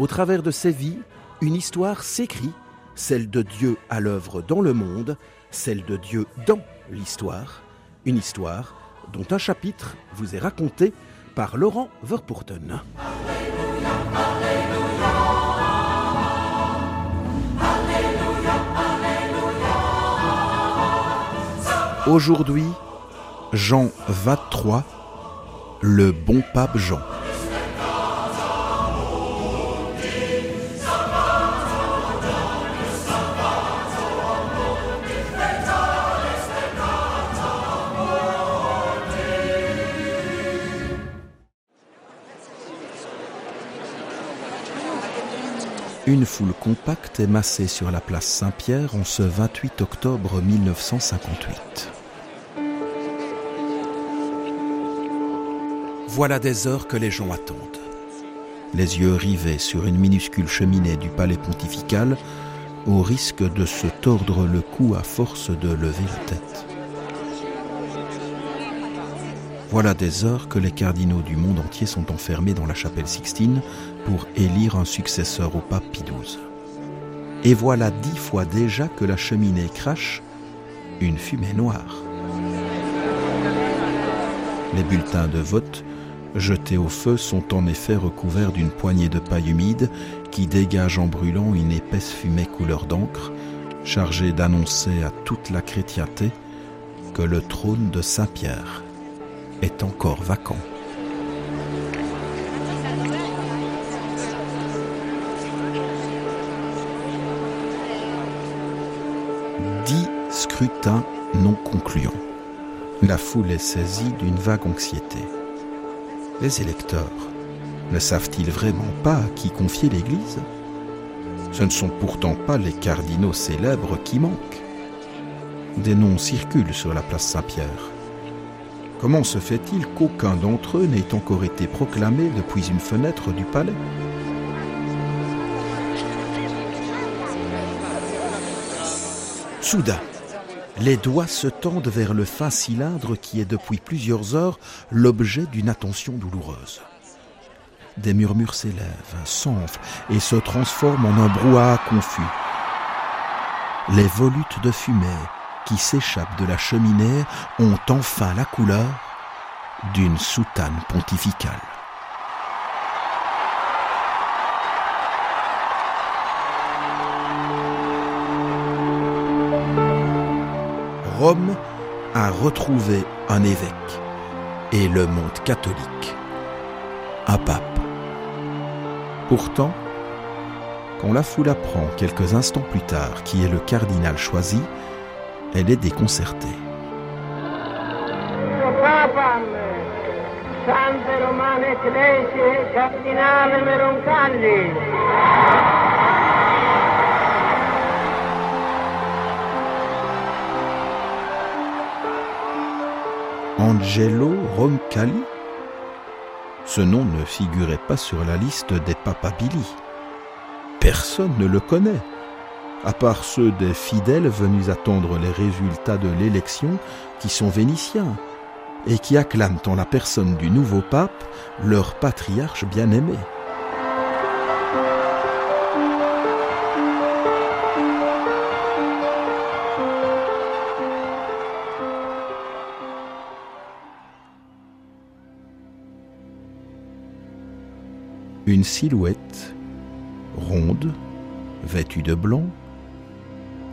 au travers de ces vies, une histoire s'écrit, celle de Dieu à l'œuvre dans le monde, celle de Dieu dans l'histoire, une histoire dont un chapitre vous est raconté par Laurent Verpoorten. Aujourd'hui, Jean 23, le bon pape Jean. Une foule compacte est massée sur la place Saint-Pierre en ce 28 octobre 1958. Voilà des heures que les gens attendent. Les yeux rivés sur une minuscule cheminée du palais pontifical, au risque de se tordre le cou à force de lever la tête. Voilà des heures que les cardinaux du monde entier sont enfermés dans la chapelle Sixtine pour élire un successeur au pape Pie XII. Et voilà dix fois déjà que la cheminée crache une fumée noire. Les bulletins de vote jetés au feu sont en effet recouverts d'une poignée de paille humide qui dégage en brûlant une épaisse fumée couleur d'encre, chargée d'annoncer à toute la chrétienté que le trône de Saint-Pierre est encore vacant. Dix scrutins non concluants. La foule est saisie d'une vague anxiété. Les électeurs ne savent-ils vraiment pas à qui confier l'Église? Ce ne sont pourtant pas les cardinaux célèbres qui manquent. Des noms circulent sur la place Saint-Pierre. Comment se fait-il qu'aucun d'entre eux n'ait encore été proclamé depuis une fenêtre du palais? Soudain, les doigts se tendent vers le fin cylindre qui est depuis plusieurs heures l'objet d'une attention douloureuse. Des murmures s'élèvent, s'enflent et se transforment en un brouhaha confus. Les volutes de fumée qui s'échappent de la cheminée ont enfin la couleur d'une soutane pontificale. Rome a retrouvé un évêque et le monde catholique un pape. Pourtant, quand la foule apprend quelques instants plus tard qui est le cardinal choisi, elle est déconcertée. Angelo Roncalli? Ce nom ne figurait pas sur la liste des papabili. Personne ne le connaît, à part ceux des fidèles venus attendre les résultats de l'élection qui sont vénitiens et qui acclament en la personne du nouveau pape leur patriarche bien-aimé. Une silhouette, ronde, vêtue de blanc,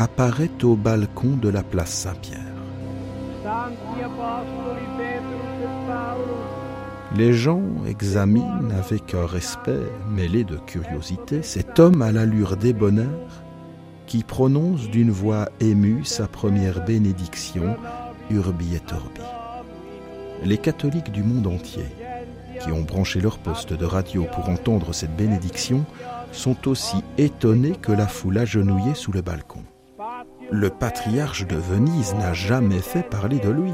apparaît au balcon de la place Saint-Pierre. Les gens examinent avec un respect mêlé de curiosité cet homme à l'allure débonnaire qui prononce d'une voix émue sa première bénédiction, Urbi et Orbi. Les catholiques du monde entier qui ont branché leur poste de radio pour entendre cette bénédiction sont aussi étonnés que la foule agenouillée sous le balcon. Le patriarche de Venise n'a jamais fait parler de lui.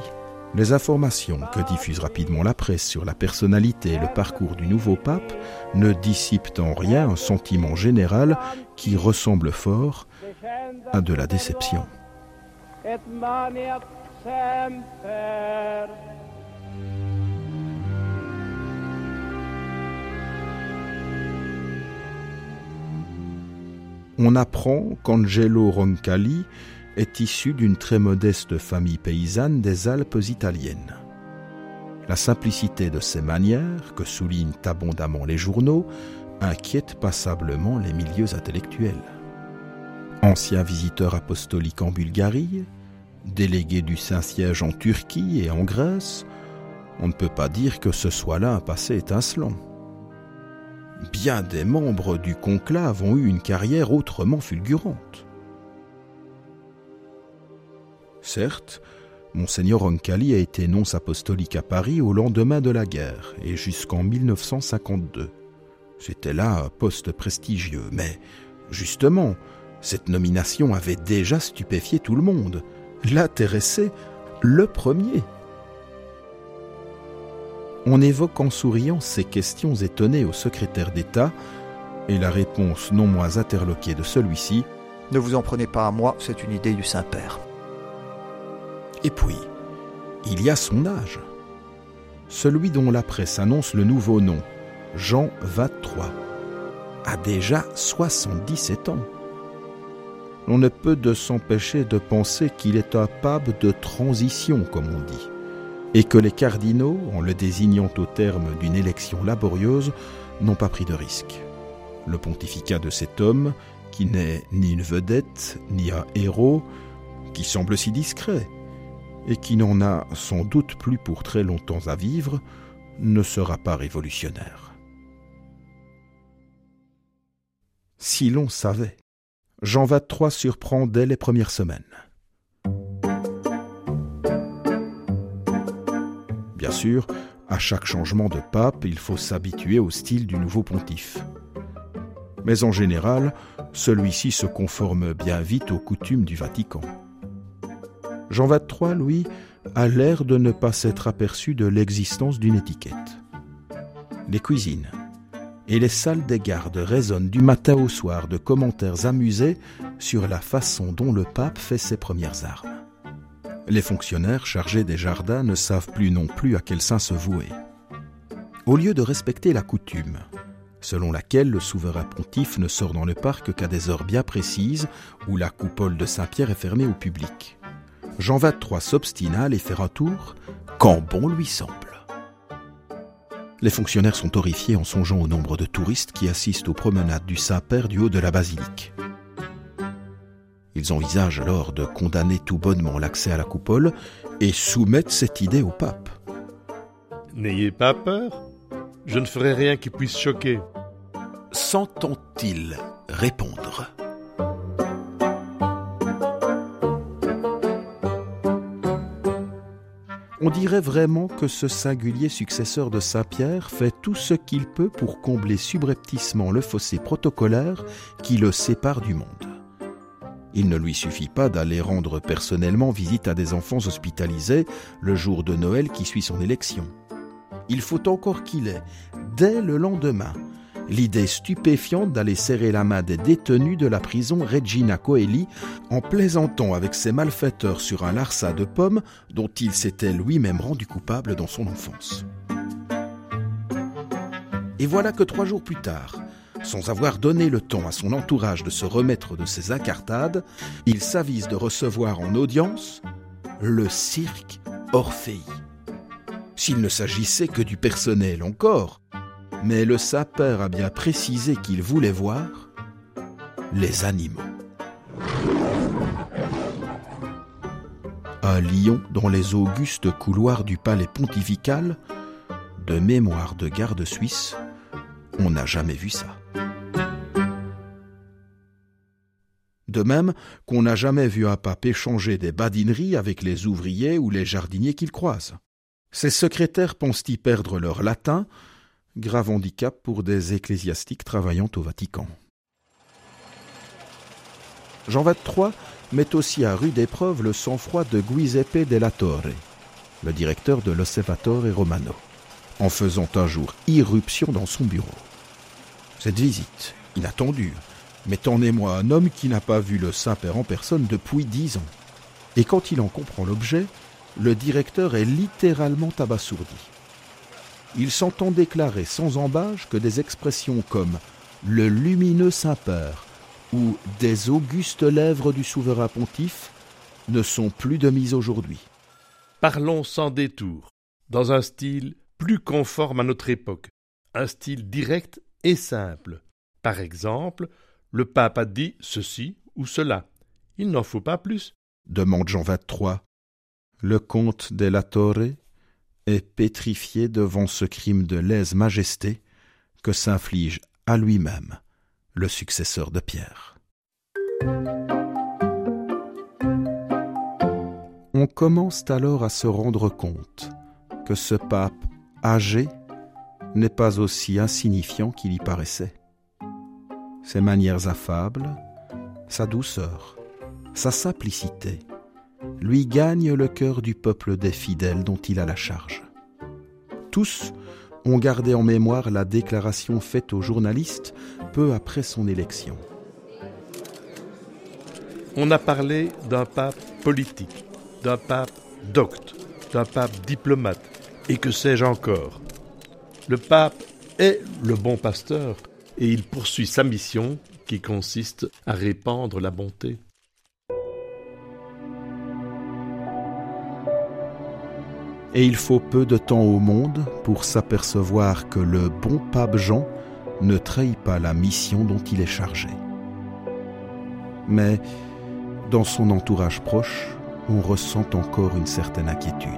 Les informations que diffuse rapidement la presse sur la personnalité et le parcours du nouveau pape ne dissipent en rien un sentiment général qui ressemble fort à de la déception. On apprend qu'Angelo Roncalli est issu d'une très modeste famille paysanne des Alpes italiennes. La simplicité de ses manières, que soulignent abondamment les journaux, inquiète passablement les milieux intellectuels. Ancien visiteur apostolique en Bulgarie, délégué du Saint-Siège en Turquie et en Grèce, on ne peut pas dire que ce soit là un passé étincelant. Bien des membres du conclave ont eu une carrière autrement fulgurante. Certes, Monseigneur Roncalli a été nonce apostolique à Paris au lendemain de la guerre et jusqu'en 1952. C'était là un poste prestigieux, mais justement, cette nomination avait déjà stupéfié tout le monde, l'intéressait le premier. On évoque en souriant ces questions étonnées au secrétaire d'État, et la réponse non moins interloquée de celui-ci Ne vous en prenez pas à moi, c'est une idée du Saint-Père. Et puis, il y a son âge. Celui dont la presse annonce le nouveau nom, Jean XXIII, a déjà 77 ans. On ne peut de s'empêcher de penser qu'il est un pape de transition, comme on dit, et que les cardinaux, en le désignant au terme d'une élection laborieuse, n'ont pas pris de risque. Le pontificat de cet homme, qui n'est ni une vedette, ni un héros, qui semble si discret, et qui n'en a sans doute plus pour très longtemps à vivre, ne sera pas révolutionnaire. Si l'on savait, Jean XXIII surprend dès les premières semaines. Bien sûr, à chaque changement de pape, il faut s'habituer au style du nouveau pontife. Mais en général, celui-ci se conforme bien vite aux coutumes du Vatican. Jean XXIII, lui, a l'air de ne pas s'être aperçu de l'existence d'une étiquette. Les cuisines et les salles des gardes résonnent du matin au soir de commentaires amusés sur la façon dont le pape fait ses premières armes. Les fonctionnaires chargés des jardins ne savent plus non plus à quel saint se vouer. Au lieu de respecter la coutume, selon laquelle le souverain pontife ne sort dans le parc qu'à des heures bien précises où la coupole de Saint-Pierre est fermée au public. Jean XXIII s'obstina à les faire un tour quand bon lui semble. Les fonctionnaires sont horrifiés en songeant au nombre de touristes qui assistent aux promenades du Saint-Père du haut de la basilique. Ils envisagent alors de condamner tout bonnement l'accès à la coupole et soumettent cette idée au pape. N'ayez pas peur, je ne ferai rien qui puisse choquer. S'entend-il répondre? On dirait vraiment que ce singulier successeur de Saint-Pierre fait tout ce qu'il peut pour combler subrepticement le fossé protocolaire qui le sépare du monde. Il ne lui suffit pas d'aller rendre personnellement visite à des enfants hospitalisés le jour de Noël qui suit son élection. Il faut encore qu'il ait, dès le lendemain, l'idée stupéfiante d'aller serrer la main des détenus de la prison Regina Coeli en plaisantant avec ses malfaiteurs sur un larça de pommes dont il s'était lui-même rendu coupable dans son enfance. Et voilà que trois jours plus tard, sans avoir donné le temps à son entourage de se remettre de ses incartades, il s'avise de recevoir en audience le cirque Orphée. S'il ne s'agissait que du personnel encore, mais le sapeur a bien précisé qu'il voulait voir les animaux. Un lion dans les augustes couloirs du palais pontifical, de mémoire de garde suisse, on n'a jamais vu ça. De même qu'on n'a jamais vu un pape échanger des badineries avec les ouvriers ou les jardiniers qu'il croise. Ses secrétaires pensent-y perdre leur latin? Grave handicap pour des ecclésiastiques travaillant au Vatican. Jean XXIII met aussi à rude épreuve le sang-froid de Giuseppe della Torre, le directeur de l'Osservatore Romano, en faisant un jour irruption dans son bureau. Cette visite, inattendue, en émoi un homme qui n'a pas vu le Saint-Père en personne depuis dix ans. Et quand il en comprend l'objet, le directeur est littéralement abasourdi. Il s'entend déclarer sans embâche que des expressions comme le lumineux Saint-Père ou des augustes lèvres du souverain pontife ne sont plus de mise aujourd'hui. Parlons sans détour, dans un style plus conforme à notre époque, un style direct et simple. Par exemple, le pape a dit ceci ou cela. Il n'en faut pas plus. demande Jean XXIII. Le comte della Torre est pétrifié devant ce crime de lèse-majesté que s'inflige à lui-même le successeur de Pierre. On commence alors à se rendre compte que ce pape âgé n'est pas aussi insignifiant qu'il y paraissait. Ses manières affables, sa douceur, sa simplicité lui gagnent le cœur du peuple des fidèles dont il a la charge. Tous ont gardé en mémoire la déclaration faite aux journalistes peu après son élection. On a parlé d'un pape politique, d'un pape docte, d'un pape diplomate, et que sais-je encore? Le pape est le bon pasteur, et il poursuit sa mission qui consiste à répandre la bonté. Et il faut peu de temps au monde pour s'apercevoir que le bon pape Jean ne trahit pas la mission dont il est chargé. Mais dans son entourage proche, on ressent encore une certaine inquiétude.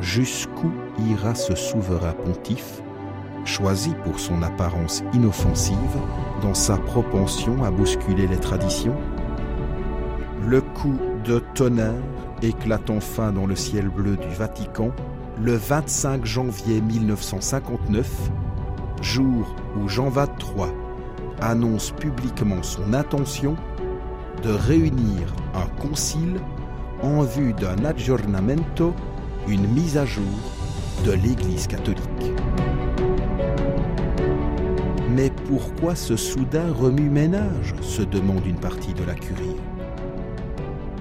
Jusqu'où ira ce souverain pontife, choisi pour son apparence inoffensive, dans sa propension à bousculer les traditions Le coup de tonnerre éclate enfin dans le ciel bleu du Vatican le 25 janvier 1959, jour où Jean XXIII annonce publiquement son intention de réunir un concile en vue d'un aggiornamento, une mise à jour de l'Église catholique. Mais pourquoi ce soudain remue-ménage se demande une partie de la curie?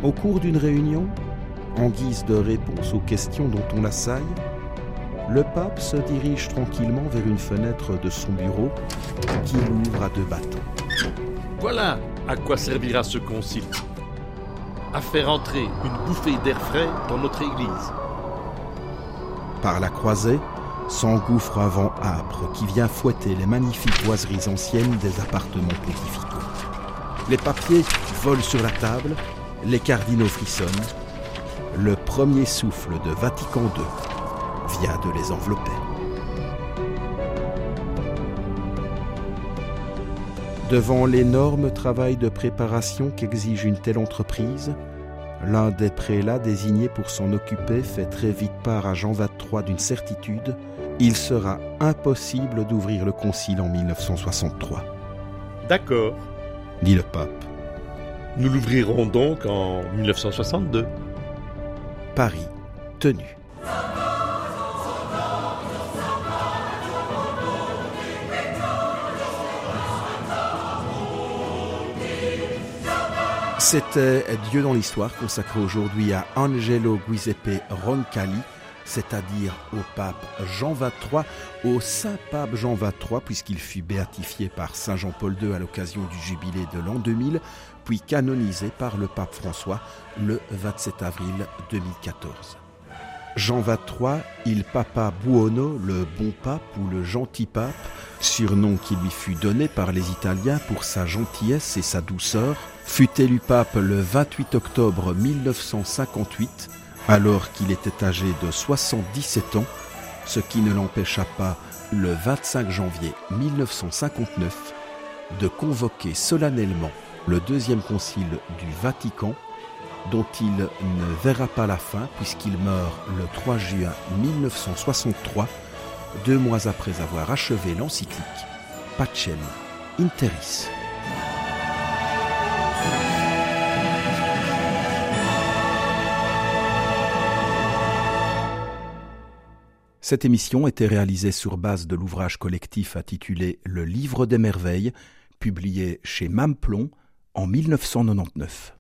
Au cours d'une réunion, en guise de réponse aux questions dont on l'assaille, le pape se dirige tranquillement vers une fenêtre de son bureau qu'il ouvre à deux battants. Voilà à quoi servira ce concile. À faire entrer une bouffée d'air frais dans notre Église. Par la croisée, s'engouffre un vent âpre qui vient fouetter les magnifiques boiseries anciennes des appartements pontificaux. Les papiers volent sur la table, les cardinaux frissonnent. Le premier souffle de Vatican II vient de les envelopper. Devant l'énorme travail de préparation qu'exige une telle entreprise, l'un des prélats désignés pour s'en occuper fait très vite part à Jean XXIII d'une certitude, il sera impossible d'ouvrir le concile en 1963. D'accord, dit le pape. nous l'ouvrirons donc en 1962. Paris, tenu. C'était Dieu dans l'histoire consacré aujourd'hui à Angelo Giuseppe Roncalli, c'est-à-dire au pape Jean XXIII, au saint pape Jean XXIII, puisqu'il fut béatifié par Saint Jean-Paul II à l'occasion du jubilé de l'an 2000, puis canonisé par le pape François le 27 avril 2014. Jean XXIII, il papa buono, le bon pape ou le gentil pape, surnom qui lui fut donné par les Italiens pour sa gentillesse et sa douceur, fut élu pape le 28 octobre 1958, alors qu'il était âgé de 77 ans, ce qui ne l'empêcha pas, le 25 janvier 1959, de convoquer solennellement le deuxième concile du Vatican, dont il ne verra pas la fin puisqu'il meurt le 3 juin 1963, deux mois après avoir achevé l'encyclique Pacem Interis. Cette émission était réalisée sur base de l'ouvrage collectif intitulé Le Livre des Merveilles, publié chez Mamplon en 1999.